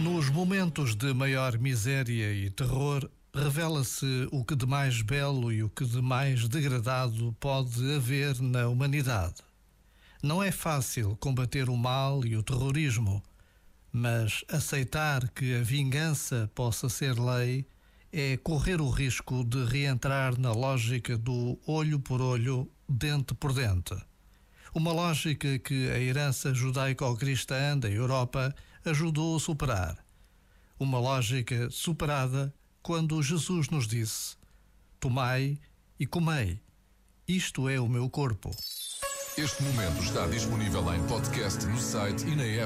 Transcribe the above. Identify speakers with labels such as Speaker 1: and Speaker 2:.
Speaker 1: Nos momentos de maior miséria e terror, revela-se o que de mais belo e o que de mais degradado pode haver na humanidade. Não é fácil combater o mal e o terrorismo, mas aceitar que a vingança possa ser lei é correr o risco de reentrar na lógica do olho por olho, dente por dente. Uma lógica que a herança judaico-cristã da Europa ajudou a superar. Uma lógica superada quando Jesus nos disse: Tomai e comei. Isto é o meu corpo.
Speaker 2: Este momento está disponível em podcast no site e na app.